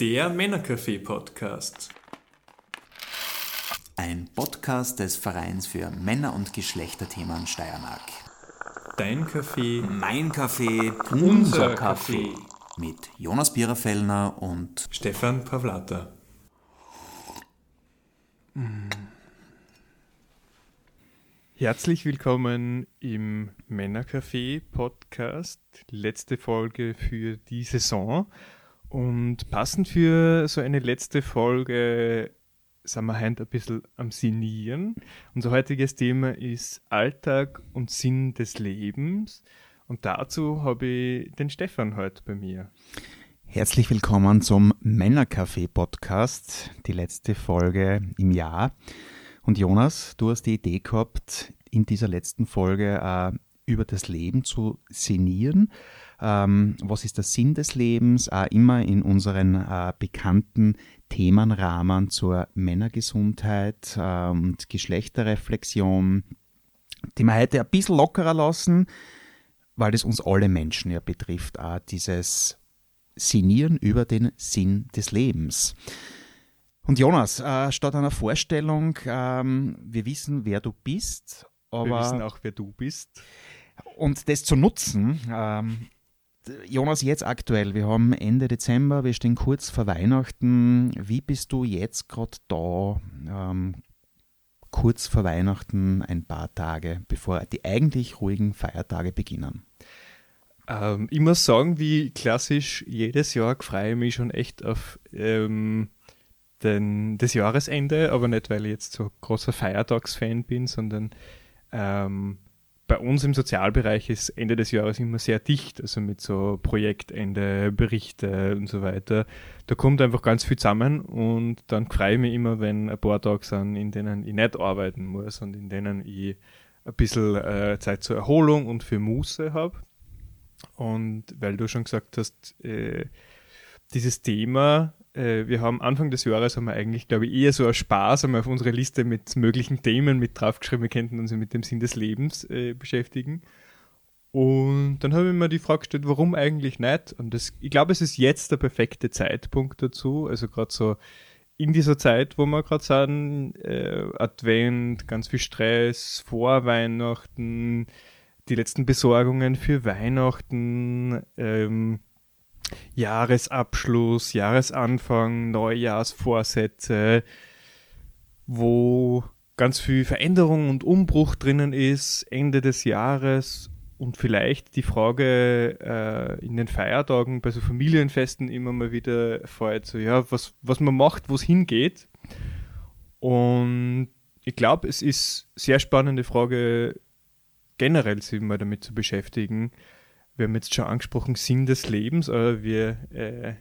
Der Männercafé-Podcast. Ein Podcast des Vereins für Männer- und Geschlechterthemen Steiermark. Dein Kaffee, Mein Kaffee, unser Kaffee. Mit Jonas Biererfellner und Stefan Pavlata. Herzlich willkommen im Männercafé Podcast, letzte Folge für die Saison. Und passend für so eine letzte Folge sind wir heute ein bisschen am Sinieren. Unser heutiges Thema ist Alltag und Sinn des Lebens. Und dazu habe ich den Stefan heute bei mir. Herzlich willkommen zum Männercafé-Podcast, die letzte Folge im Jahr. Und Jonas, du hast die Idee gehabt, in dieser letzten Folge äh, über das Leben zu sinnieren. Ähm, was ist der Sinn des Lebens? Äh, immer in unseren äh, bekannten Themenrahmen zur Männergesundheit äh, und Geschlechterreflexion, die wir heute ein bisschen lockerer lassen, weil das uns alle Menschen ja betrifft, auch dieses Sinnieren über den Sinn des Lebens. Und Jonas, äh, statt einer Vorstellung, ähm, wir wissen, wer du bist, aber Wir wissen auch, wer du bist. und das zu nutzen, ähm, Jonas, jetzt aktuell, wir haben Ende Dezember, wir stehen kurz vor Weihnachten. Wie bist du jetzt gerade da, ähm, kurz vor Weihnachten, ein paar Tage, bevor die eigentlich ruhigen Feiertage beginnen? Ähm, ich muss sagen, wie klassisch jedes Jahr freue ich mich schon echt auf ähm, den, das Jahresende, aber nicht, weil ich jetzt so großer Feiertagsfan bin, sondern ähm, bei uns im Sozialbereich ist Ende des Jahres immer sehr dicht, also mit so Projektende, Berichte und so weiter. Da kommt einfach ganz viel zusammen und dann freue ich mich immer, wenn ein paar Tage sind, in denen ich nicht arbeiten muss und in denen ich ein bisschen äh, Zeit zur Erholung und für Muße habe. Und weil du schon gesagt hast, äh, dieses Thema, äh, wir haben Anfang des Jahres haben wir eigentlich, glaube ich, eher so aus Spaß wir auf unsere Liste mit möglichen Themen mit draufgeschrieben, wir könnten uns mit dem Sinn des Lebens äh, beschäftigen. Und dann habe ich mir die Frage gestellt, warum eigentlich nicht? Und das, ich glaube, es ist jetzt der perfekte Zeitpunkt dazu. Also gerade so in dieser Zeit, wo wir gerade sind, äh, Advent, ganz viel Stress, vor Weihnachten, die letzten Besorgungen für Weihnachten, ähm, Jahresabschluss, Jahresanfang, Neujahrsvorsätze, wo ganz viel Veränderung und Umbruch drinnen ist, Ende des Jahres und vielleicht die Frage äh, in den Feiertagen bei so Familienfesten immer mal wieder fällt, so ja, was, was man macht, wo es hingeht. Und ich glaube, es ist sehr spannende Frage, generell sich mal damit zu beschäftigen. Wir haben jetzt schon angesprochen, Sinn des Lebens, aber wir äh,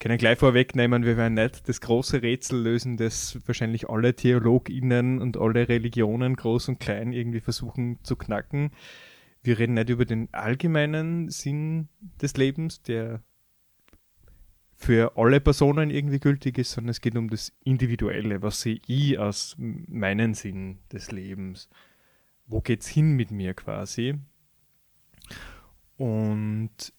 können gleich vorwegnehmen, wir werden nicht das große Rätsel lösen, das wahrscheinlich alle TheologInnen und alle Religionen, groß und klein, irgendwie versuchen zu knacken. Wir reden nicht über den allgemeinen Sinn des Lebens, der für alle Personen irgendwie gültig ist, sondern es geht um das Individuelle, was sehe ich aus meinen Sinn des Lebens wo geht's hin mit mir quasi? Und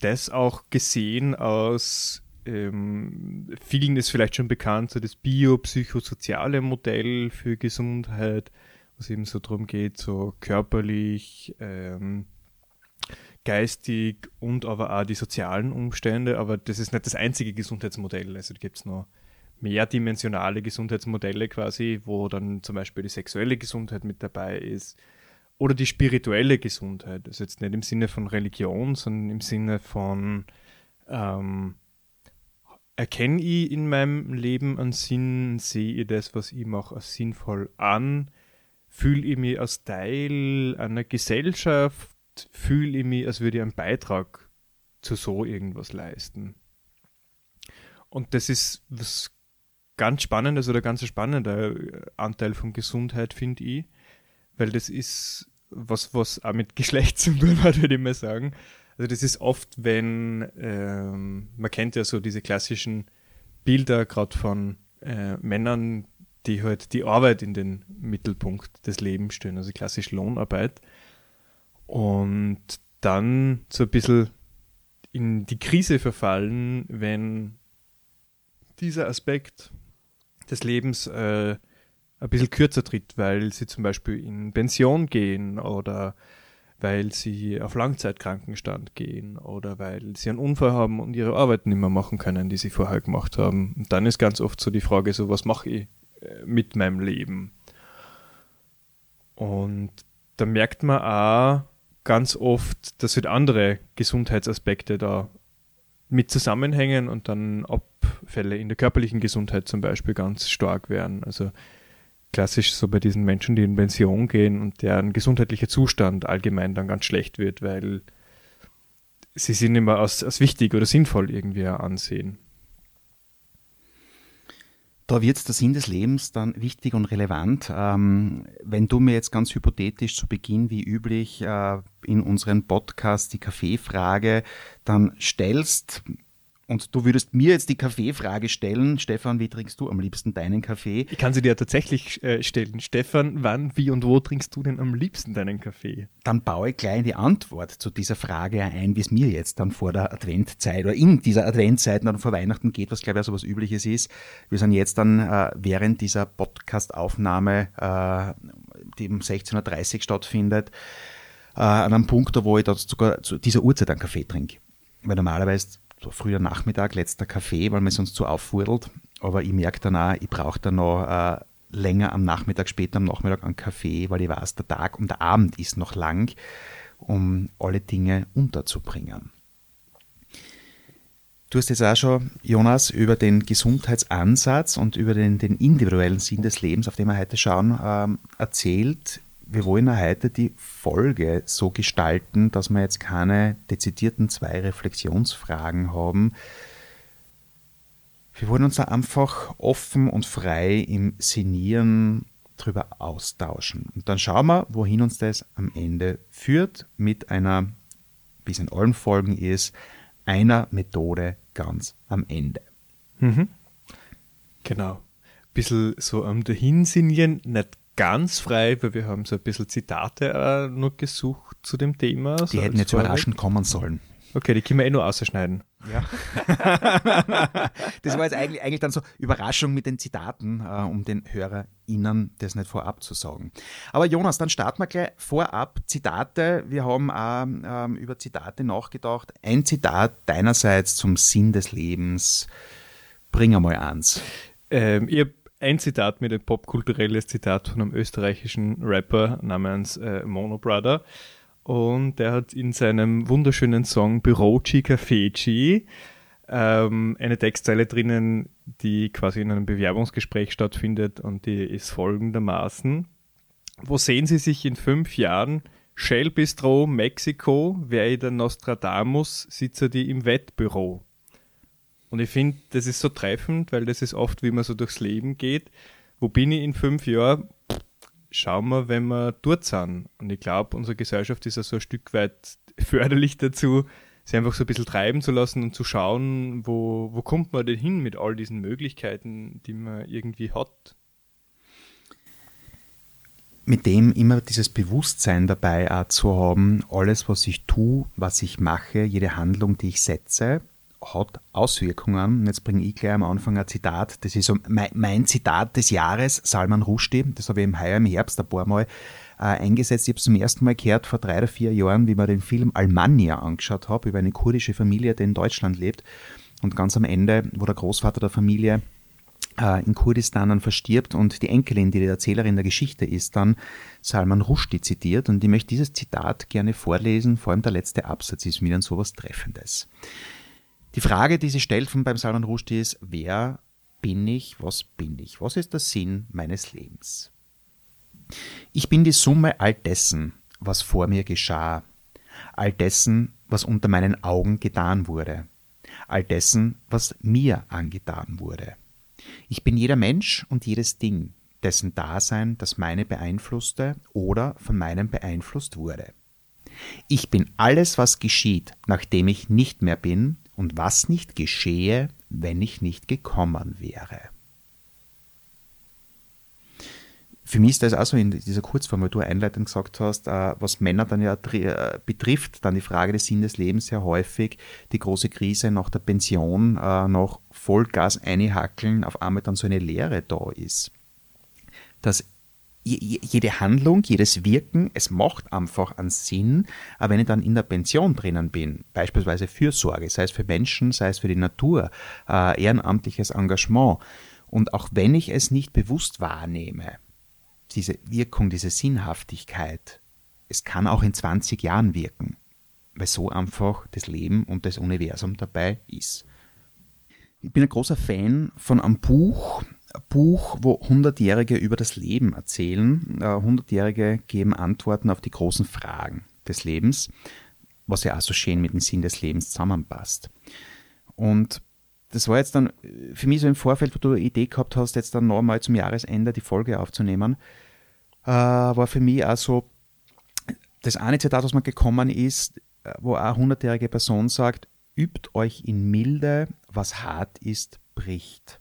das auch gesehen aus ähm, vielen ist vielleicht schon bekannt, so das biopsychosoziale Modell für Gesundheit, was eben so darum geht, so körperlich, ähm, geistig und aber auch die sozialen Umstände. Aber das ist nicht das einzige Gesundheitsmodell. Also da gibt es noch mehrdimensionale Gesundheitsmodelle quasi, wo dann zum Beispiel die sexuelle Gesundheit mit dabei ist oder die spirituelle Gesundheit. Also jetzt nicht im Sinne von Religion, sondern im Sinne von ähm, erkenne ich in meinem Leben einen Sinn, sehe ich das, was ich mache, als sinnvoll an, fühle ich mich als Teil einer Gesellschaft, fühle ich mich, als würde ich einen Beitrag zu so irgendwas leisten. Und das ist was ganz Spannendes oder ganz spannender Anteil von Gesundheit, finde ich, weil das ist was, was auch mit Geschlecht zu tun hat, würde ich mal sagen. Also das ist oft, wenn, ähm, man kennt ja so diese klassischen Bilder gerade von äh, Männern, die halt die Arbeit in den Mittelpunkt des Lebens stellen, also klassisch Lohnarbeit. Und dann so ein bisschen in die Krise verfallen, wenn dieser Aspekt des Lebens äh, ein bisschen kürzer tritt, weil sie zum Beispiel in Pension gehen oder weil sie auf Langzeitkrankenstand gehen oder weil sie einen Unfall haben und ihre Arbeit nicht mehr machen können, die sie vorher gemacht haben. Und dann ist ganz oft so die Frage, so was mache ich äh, mit meinem Leben? Und da merkt man auch ganz oft, dass halt andere Gesundheitsaspekte da mit zusammenhängen und dann Abfälle in der körperlichen Gesundheit zum Beispiel ganz stark werden. Also klassisch so bei diesen Menschen, die in Pension gehen und deren gesundheitlicher Zustand allgemein dann ganz schlecht wird, weil sie sind immer als, als wichtig oder sinnvoll irgendwie ansehen. Da wird der Sinn des Lebens dann wichtig und relevant. Ähm, wenn du mir jetzt ganz hypothetisch zu Beginn wie üblich äh, in unserem Podcast die Kaffeefrage dann stellst, und du würdest mir jetzt die Kaffeefrage stellen, Stefan, wie trinkst du am liebsten deinen Kaffee? Ich kann sie dir tatsächlich äh, stellen. Stefan, wann, wie und wo trinkst du denn am liebsten deinen Kaffee? Dann baue ich gleich die Antwort zu dieser Frage ein, wie es mir jetzt dann vor der Adventzeit oder in dieser Adventzeit dann vor Weihnachten geht, was glaube ich so was Übliches ist. Wir sind jetzt dann äh, während dieser Podcast-Aufnahme, äh, die um 16.30 Uhr stattfindet, äh, an einem Punkt, wo ich da sogar zu dieser Uhrzeit einen Kaffee trinke. Weil normalerweise so früher Nachmittag, letzter Kaffee, weil man sonst zu auffurdelt. Aber ich merke dann auch, ich brauche dann noch äh, länger am Nachmittag, später am Nachmittag einen Kaffee, weil ich weiß, der Tag und der Abend ist noch lang, um alle Dinge unterzubringen. Du hast jetzt auch schon, Jonas, über den Gesundheitsansatz und über den, den individuellen Sinn des Lebens, auf den wir heute schauen, ähm, erzählt wir wollen heute die Folge so gestalten, dass wir jetzt keine dezidierten zwei Reflexionsfragen haben. Wir wollen uns da einfach offen und frei im Sinieren drüber austauschen. Und dann schauen wir, wohin uns das am Ende führt, mit einer, wie es in allen Folgen ist, einer Methode ganz am Ende. Mhm. Genau. Bisschen so am Dahinsinieren, nicht ganz frei, weil wir haben so ein bisschen Zitate äh, nur gesucht zu dem Thema. Die so hätten jetzt Vorweg. überraschend kommen sollen. Okay, die können wir eh nur ausschneiden. Ja. das war jetzt eigentlich, eigentlich dann so Überraschung mit den Zitaten, äh, um den HörerInnen das nicht vorab zu sagen. Aber Jonas, dann starten wir gleich vorab. Zitate. Wir haben auch ähm, über Zitate nachgedacht. Ein Zitat deinerseits zum Sinn des Lebens. Bring einmal eins. Ähm, ich habe ein Zitat mit ein popkulturelles Zitat von einem österreichischen Rapper namens äh, Mono Brother. Und der hat in seinem wunderschönen Song Bürochi Cafeci ähm, eine Textzeile drinnen, die quasi in einem Bewerbungsgespräch stattfindet und die ist folgendermaßen. Wo sehen Sie sich in fünf Jahren? Shell Bistro, Mexiko, wäre ich der Nostradamus, sitze die im Wettbüro. Und ich finde, das ist so treffend, weil das ist oft, wie man so durchs Leben geht. Wo bin ich in fünf Jahren? Schauen wir, wenn wir dort sind. Und ich glaube, unsere Gesellschaft ist ja so ein Stück weit förderlich dazu, sie einfach so ein bisschen treiben zu lassen und zu schauen, wo, wo kommt man denn hin mit all diesen Möglichkeiten, die man irgendwie hat. Mit dem immer dieses Bewusstsein dabei zu haben, alles, was ich tue, was ich mache, jede Handlung, die ich setze, hat Auswirkungen. Jetzt bringe ich gleich am Anfang ein Zitat. Das ist so mein, mein Zitat des Jahres, Salman Rushdie. Das habe ich im Heuer im Herbst ein paar Mal äh, eingesetzt. Ich habe es zum ersten Mal gehört vor drei oder vier Jahren, wie man den Film Almania angeschaut habe, über eine kurdische Familie, die in Deutschland lebt. Und ganz am Ende, wo der Großvater der Familie äh, in Kurdistan dann verstirbt und die Enkelin, die die Erzählerin der Geschichte ist, dann Salman Rushdie zitiert. Und ich möchte dieses Zitat gerne vorlesen, vor allem der letzte Absatz ist mir dann sowas Treffendes. Die Frage, die sie stellt von beim Salman Rushdie ist, wer bin ich, was bin ich? Was ist der Sinn meines Lebens? Ich bin die Summe all dessen, was vor mir geschah, all dessen, was unter meinen Augen getan wurde, all dessen, was mir angetan wurde. Ich bin jeder Mensch und jedes Ding, dessen Dasein das meine beeinflusste oder von meinem beeinflusst wurde. Ich bin alles, was geschieht, nachdem ich nicht mehr bin und was nicht geschehe, wenn ich nicht gekommen wäre. für mich ist das auch so in dieser Kurzform, weil du einleitend gesagt hast, äh, was Männer dann ja äh, betrifft, dann die Frage des Sinn des Lebens sehr häufig, die große Krise nach der Pension, äh, nach Vollgas einhackeln, auf einmal dann so eine Leere da ist. Dass jede Handlung, jedes Wirken, es macht einfach einen Sinn, aber wenn ich dann in der Pension drinnen bin, beispielsweise Fürsorge, sei es für Menschen, sei es für die Natur, äh, ehrenamtliches Engagement, und auch wenn ich es nicht bewusst wahrnehme, diese Wirkung, diese Sinnhaftigkeit, es kann auch in 20 Jahren wirken, weil so einfach das Leben und das Universum dabei ist. Ich bin ein großer Fan von einem Buch, Buch, wo Hundertjährige über das Leben erzählen. Äh, Hundertjährige geben Antworten auf die großen Fragen des Lebens, was ja auch so schön mit dem Sinn des Lebens zusammenpasst. Und das war jetzt dann für mich so im Vorfeld, wo du eine Idee gehabt hast, jetzt dann nochmal zum Jahresende die Folge aufzunehmen, äh, war für mich auch so das eine Zitat, was mir gekommen ist, äh, wo eine hundertjährige Person sagt, übt euch in Milde, was hart ist, bricht.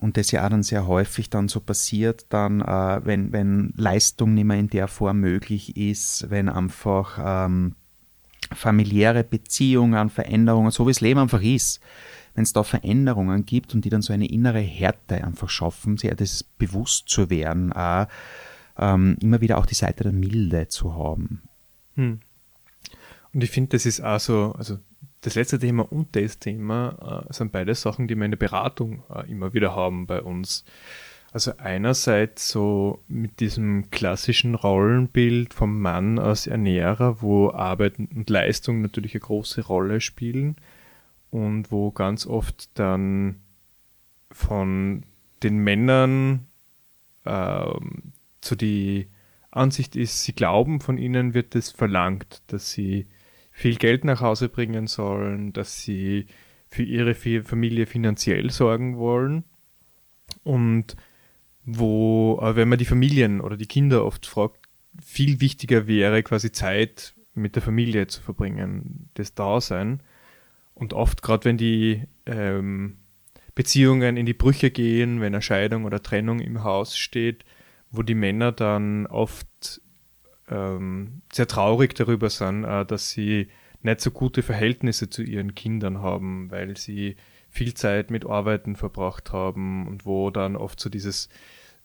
Und das ja auch dann sehr häufig dann so passiert, dann, äh, wenn, wenn Leistung nicht mehr in der Form möglich ist, wenn einfach ähm, familiäre Beziehungen, Veränderungen, so wie das Leben einfach ist, wenn es da Veränderungen gibt und die dann so eine innere Härte einfach schaffen, sehr das bewusst zu werden, auch, ähm, immer wieder auch die Seite der Milde zu haben. Hm. Und ich finde, das ist auch so, also das letzte Thema und das Thema äh, sind beide Sachen, die wir in der Beratung äh, immer wieder haben bei uns. Also einerseits so mit diesem klassischen Rollenbild vom Mann als Ernährer, wo Arbeit und Leistung natürlich eine große Rolle spielen und wo ganz oft dann von den Männern ähm, so die Ansicht ist, sie glauben, von ihnen wird es verlangt, dass sie viel Geld nach Hause bringen sollen, dass sie für ihre Familie finanziell sorgen wollen. Und wo, wenn man die Familien oder die Kinder oft fragt, viel wichtiger wäre, quasi Zeit mit der Familie zu verbringen, das Dasein. Und oft, gerade wenn die ähm, Beziehungen in die Brüche gehen, wenn eine Scheidung oder Trennung im Haus steht, wo die Männer dann oft ähm, sehr traurig darüber sind, äh, dass sie nicht so gute Verhältnisse zu ihren Kindern haben, weil sie viel Zeit mit Arbeiten verbracht haben und wo dann oft so dieses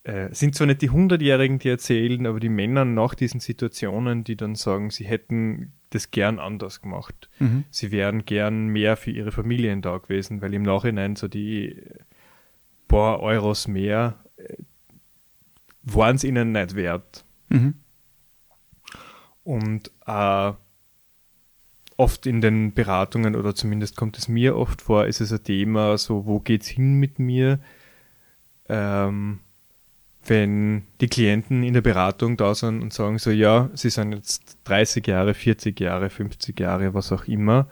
äh, sind zwar nicht die Hundertjährigen, die erzählen, aber die Männer nach diesen Situationen, die dann sagen, sie hätten das gern anders gemacht. Mhm. Sie wären gern mehr für ihre Familien da gewesen, weil im Nachhinein so die paar Euros mehr äh, waren es ihnen nicht wert. Mhm. Und äh, oft in den Beratungen, oder zumindest kommt es mir oft vor, ist es ein Thema, so wo geht's hin mit mir? Ähm, wenn die Klienten in der Beratung da sind und sagen so, ja, sie sind jetzt 30 Jahre, 40 Jahre, 50 Jahre, was auch immer.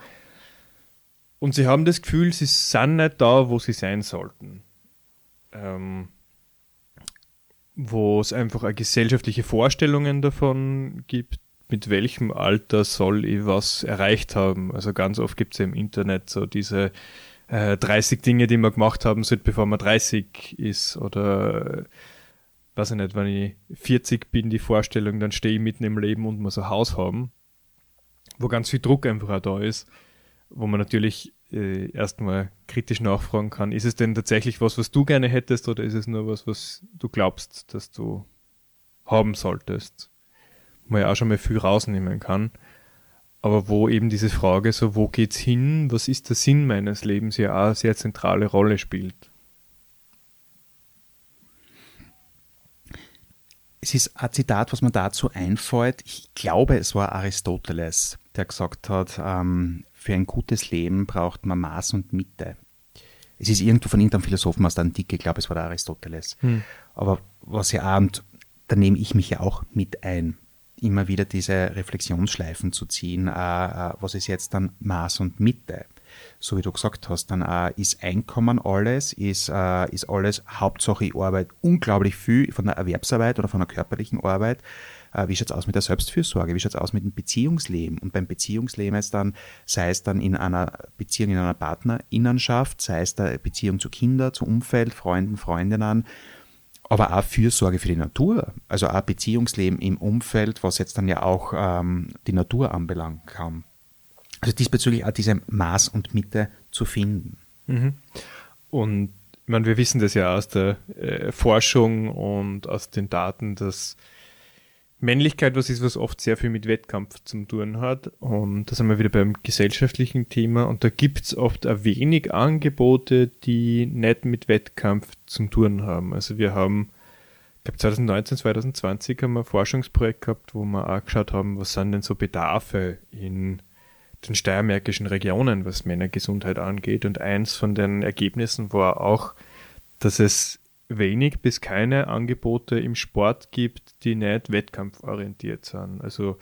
Und sie haben das Gefühl, sie sind nicht da, wo sie sein sollten. Ähm, wo es einfach gesellschaftliche Vorstellungen davon gibt, mit welchem Alter soll ich was erreicht haben. Also ganz oft gibt es ja im Internet so diese äh, 30 Dinge, die man gemacht haben sollte, bevor man 30 ist. Oder äh, weiß ich nicht, wenn ich 40 bin, die Vorstellung, dann stehe ich mitten im Leben und muss ein Haus haben. Wo ganz viel Druck einfach auch da ist, wo man natürlich äh, erstmal kritisch nachfragen kann, ist es denn tatsächlich was, was du gerne hättest oder ist es nur was, was du glaubst, dass du haben solltest? Man ja auch schon mal viel rausnehmen kann. Aber wo eben diese Frage so, wo geht's hin, was ist der Sinn meines Lebens, ja auch eine sehr zentrale Rolle spielt. Es ist ein Zitat, was mir dazu einfällt. Ich glaube, es war Aristoteles, der gesagt hat, ähm, für ein gutes Leben braucht man Maß und Mitte. Es ist irgendwo von irgendeinem Philosophen aus der Antike, ich glaube, es war der Aristoteles. Hm. Aber was ja, und da nehme ich mich ja auch mit ein, immer wieder diese Reflexionsschleifen zu ziehen, äh, äh, was ist jetzt dann Maß und Mitte? So wie du gesagt hast, dann äh, ist Einkommen alles, ist, ist alles Hauptsache ich arbeite unglaublich viel von der Erwerbsarbeit oder von der körperlichen Arbeit. Wie schaut's aus mit der Selbstfürsorge, wie schaut's aus mit dem Beziehungsleben? Und beim Beziehungsleben ist dann, sei es dann in einer Beziehung in einer Partnerinnenschaft, sei es der Beziehung zu Kindern, zu Umfeld, Freunden, Freundinnen, aber auch Fürsorge für die Natur, also auch Beziehungsleben im Umfeld, was jetzt dann ja auch ähm, die Natur anbelangt kann. Also diesbezüglich auch diese Maß und Mitte zu finden. Mhm. Und ich meine, wir wissen das ja aus der äh, Forschung und aus den Daten, dass Männlichkeit was ist, was oft sehr viel mit Wettkampf zu tun hat. Und da sind wir wieder beim gesellschaftlichen Thema. Und da gibt es oft ein wenig Angebote, die nicht mit Wettkampf zu tun haben. Also wir haben, ich glaube 2019, 2020 haben wir ein Forschungsprojekt gehabt, wo wir auch geschaut haben, was sind denn so Bedarfe in den steiermärkischen Regionen, was Männergesundheit angeht. Und eins von den Ergebnissen war auch, dass es wenig bis keine Angebote im Sport gibt, die nicht wettkampforientiert sind. Also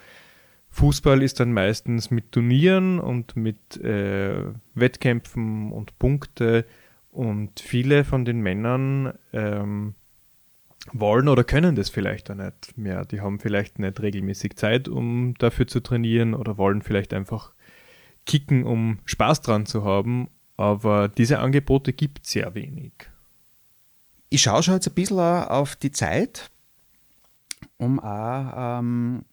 Fußball ist dann meistens mit Turnieren und mit äh, Wettkämpfen und Punkte und viele von den Männern ähm, wollen oder können das vielleicht auch nicht mehr. Die haben vielleicht nicht regelmäßig Zeit, um dafür zu trainieren oder wollen vielleicht einfach kicken, um Spaß dran zu haben. Aber diese Angebote gibt es sehr wenig. Ich schaue schon jetzt ein bisschen auf die Zeit, um auch ähm,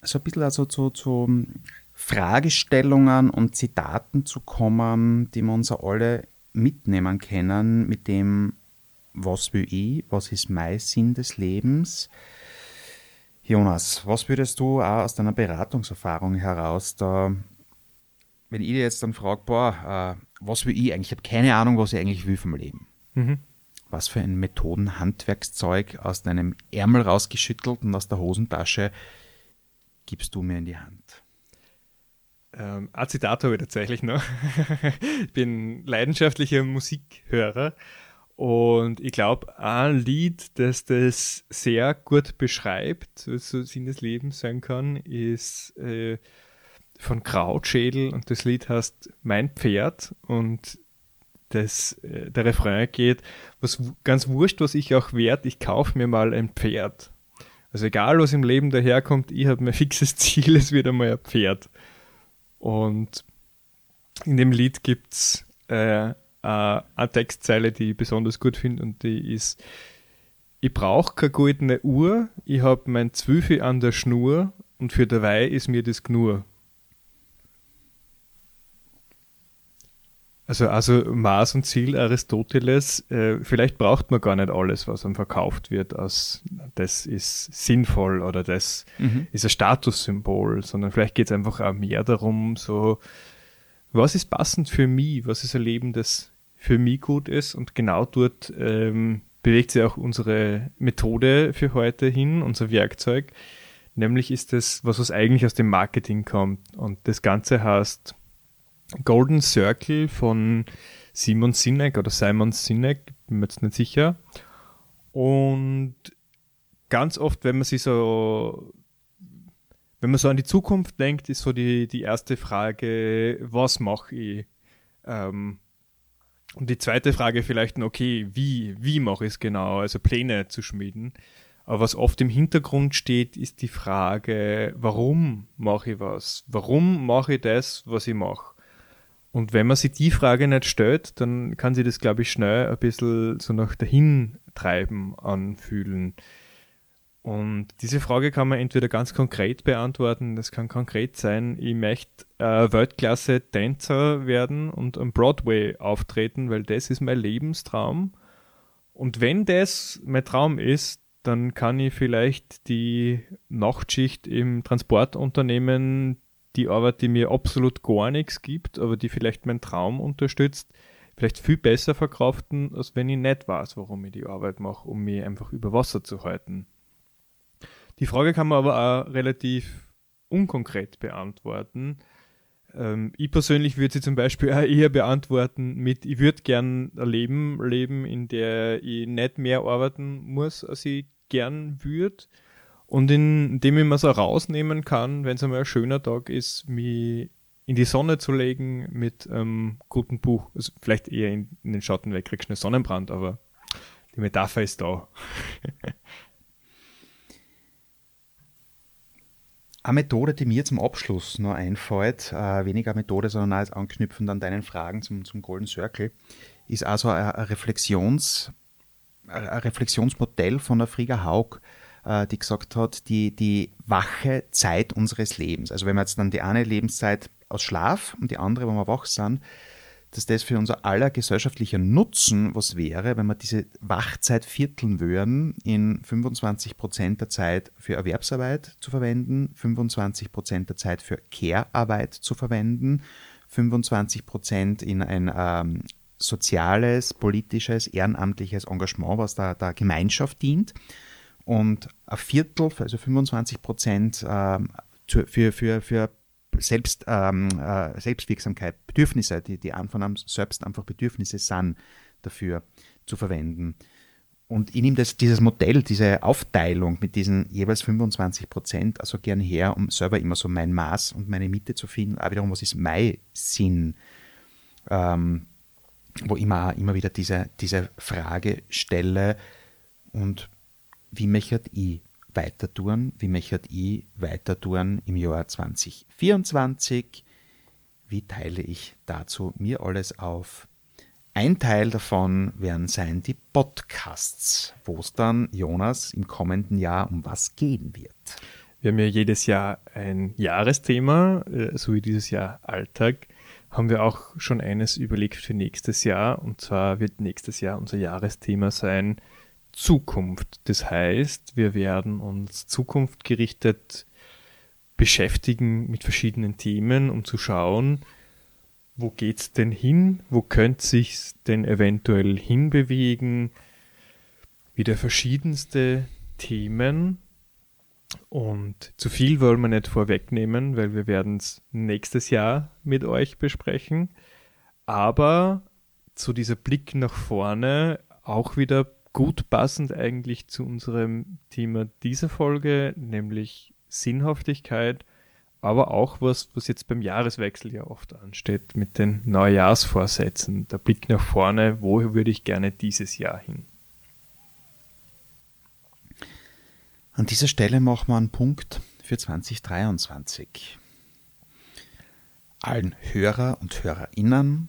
so ein bisschen also zu, zu Fragestellungen und Zitaten zu kommen, die wir uns alle mitnehmen können, mit dem, was will ich, was ist mein Sinn des Lebens. Jonas, was würdest du auch aus deiner Beratungserfahrung heraus da, wenn ich dir jetzt dann frage, boah, äh, was will ich eigentlich? Ich habe keine Ahnung, was ich eigentlich will vom Leben. Mhm was für ein Methodenhandwerkszeug aus deinem Ärmel rausgeschüttelt und aus der Hosentasche gibst du mir in die Hand? Ähm, ein Zitat habe ich tatsächlich noch. ich bin leidenschaftlicher Musikhörer und ich glaube, ein Lied, das das sehr gut beschreibt, was so Sinn des Lebens sein kann, ist äh, von Krautschädel und das Lied heißt Mein Pferd und das, äh, der Refrain geht, was ganz wurscht, was ich auch wert, ich kaufe mir mal ein Pferd. Also egal, was im Leben daherkommt, ich habe mein fixes Ziel, es wird einmal ein Pferd. Und in dem Lied gibt es äh, eine Textzeile, die ich besonders gut finde und die ist, ich brauche keine goldene Uhr, ich habe mein Zwölfe an der Schnur und für dabei ist mir das Gnur. Also, also Maß und Ziel Aristoteles, äh, vielleicht braucht man gar nicht alles, was einem verkauft wird, als das ist sinnvoll oder das mhm. ist ein Statussymbol, sondern vielleicht geht es einfach auch mehr darum, so, was ist passend für mich, was ist ein Leben, das für mich gut ist? Und genau dort ähm, bewegt sich auch unsere Methode für heute hin, unser Werkzeug, nämlich ist das, was, was eigentlich aus dem Marketing kommt. Und das Ganze heißt, Golden Circle von Simon Sinek oder Simon Sinek, bin mir jetzt nicht sicher. Und ganz oft, wenn man sich so, wenn man so an die Zukunft denkt, ist so die, die erste Frage, was mache ich? Ähm, und die zweite Frage vielleicht, okay, wie, wie mache ich es genau? Also Pläne zu schmieden. Aber was oft im Hintergrund steht, ist die Frage, warum mache ich was? Warum mache ich das, was ich mache? Und wenn man sich die Frage nicht stellt, dann kann sich das, glaube ich, schnell ein bisschen so nach dahin treiben anfühlen. Und diese Frage kann man entweder ganz konkret beantworten, das kann konkret sein, ich möchte äh, Weltklasse-Tänzer werden und am Broadway auftreten, weil das ist mein Lebenstraum. Und wenn das mein Traum ist, dann kann ich vielleicht die Nachtschicht im Transportunternehmen die Arbeit, die mir absolut gar nichts gibt, aber die vielleicht meinen Traum unterstützt, vielleicht viel besser verkraften, als wenn ich nicht weiß, warum ich die Arbeit mache, um mich einfach über Wasser zu halten. Die Frage kann man aber auch relativ unkonkret beantworten. Ähm, ich persönlich würde sie zum Beispiel auch eher beantworten mit, ich würde gern ein Leben leben, in der ich nicht mehr arbeiten muss, als ich gern würde und indem ich mir so rausnehmen kann, wenn es einmal ein schöner Tag ist, mich in die Sonne zu legen mit einem ähm, guten Buch. Also vielleicht eher in, in den Schatten weg, kriegst du einen Sonnenbrand, aber die Metapher ist da. Eine Methode, die mir zum Abschluss noch einfällt, äh, weniger Methode, sondern als anknüpfend an deinen Fragen zum, zum Golden Circle, ist also eine Reflexions- ein Reflexionsmodell von der Frieger Haug, äh, die gesagt hat, die, die wache Zeit unseres Lebens. Also wenn wir jetzt dann die eine Lebenszeit aus Schlaf und die andere, wenn wir wach sind, dass das für unser aller gesellschaftlicher Nutzen was wäre, wenn wir diese Wachzeit vierteln würden, in 25 Prozent der Zeit für Erwerbsarbeit zu verwenden, 25 Prozent der Zeit für Care-Arbeit zu verwenden, 25 Prozent in ein ähm, soziales, politisches, ehrenamtliches Engagement, was der, der Gemeinschaft dient und ein Viertel, also 25 Prozent ähm, für, für, für Selbst, ähm, äh, Selbstwirksamkeit, Bedürfnisse, die, die von einem selbst einfach Bedürfnisse sind, dafür zu verwenden. Und ich nehme das, dieses Modell, diese Aufteilung mit diesen jeweils 25 Prozent also gern her, um selber immer so mein Maß und meine Mitte zu finden. Aber wiederum, was ist mein Sinn? Ähm, wo ich immer, immer wieder diese, diese Frage stelle und wie möchte ich weiter tun? Wie möchte ich weiter tun im Jahr 2024? Wie teile ich dazu mir alles auf? Ein Teil davon werden sein die Podcasts, wo es dann, Jonas, im kommenden Jahr um was gehen wird. Wir haben ja jedes Jahr ein Jahresthema, äh, so wie dieses Jahr Alltag. Haben wir auch schon eines überlegt für nächstes Jahr. Und zwar wird nächstes Jahr unser Jahresthema sein Zukunft. Das heißt, wir werden uns zukunftgerichtet beschäftigen mit verschiedenen Themen, um zu schauen, wo geht's denn hin? Wo könnte sich's denn eventuell hinbewegen? Wieder verschiedenste Themen. Und zu viel wollen wir nicht vorwegnehmen, weil wir werden es nächstes Jahr mit euch besprechen. Aber zu dieser Blick nach vorne auch wieder gut passend eigentlich zu unserem Thema dieser Folge, nämlich Sinnhaftigkeit, aber auch was, was jetzt beim Jahreswechsel ja oft ansteht, mit den Neujahrsvorsätzen. Der Blick nach vorne, wo würde ich gerne dieses Jahr hin? An dieser Stelle machen wir einen Punkt für 2023. Allen Hörer und Hörerinnen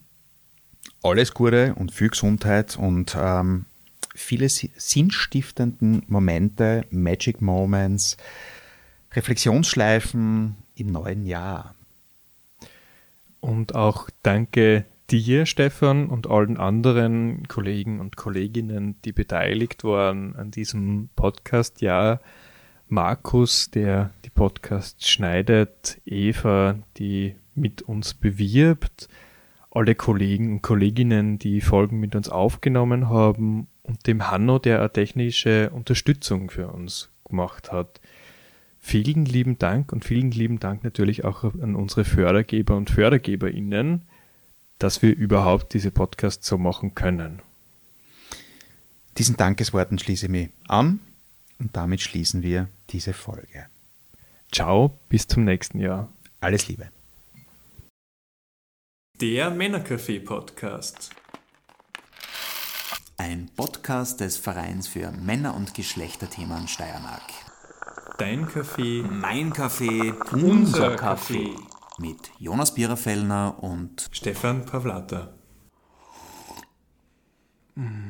alles Gute und viel Gesundheit und ähm, viele sinnstiftenden Momente, Magic Moments, Reflexionsschleifen im neuen Jahr. Und auch danke dir, Stefan, und allen anderen Kollegen und Kolleginnen, die beteiligt waren an diesem Podcast. Ja, Markus, der die Podcasts schneidet, Eva, die mit uns bewirbt, alle Kollegen und Kolleginnen, die Folgen mit uns aufgenommen haben und dem Hanno, der eine technische Unterstützung für uns gemacht hat. Vielen lieben Dank und vielen lieben Dank natürlich auch an unsere Fördergeber und Fördergeberinnen, dass wir überhaupt diese Podcasts so machen können. Diesen Dankesworten schließe ich mich an und damit schließen wir diese Folge. Ciao, bis zum nächsten Jahr. Alles Liebe. Der Männercafé Podcast. Ein Podcast des Vereins für Männer- und Geschlechterthemen Steiermark. Dein Kaffee, mein Kaffee, unser Kaffee. Mit Jonas Biererfellner und Stefan Pavlata. Mm.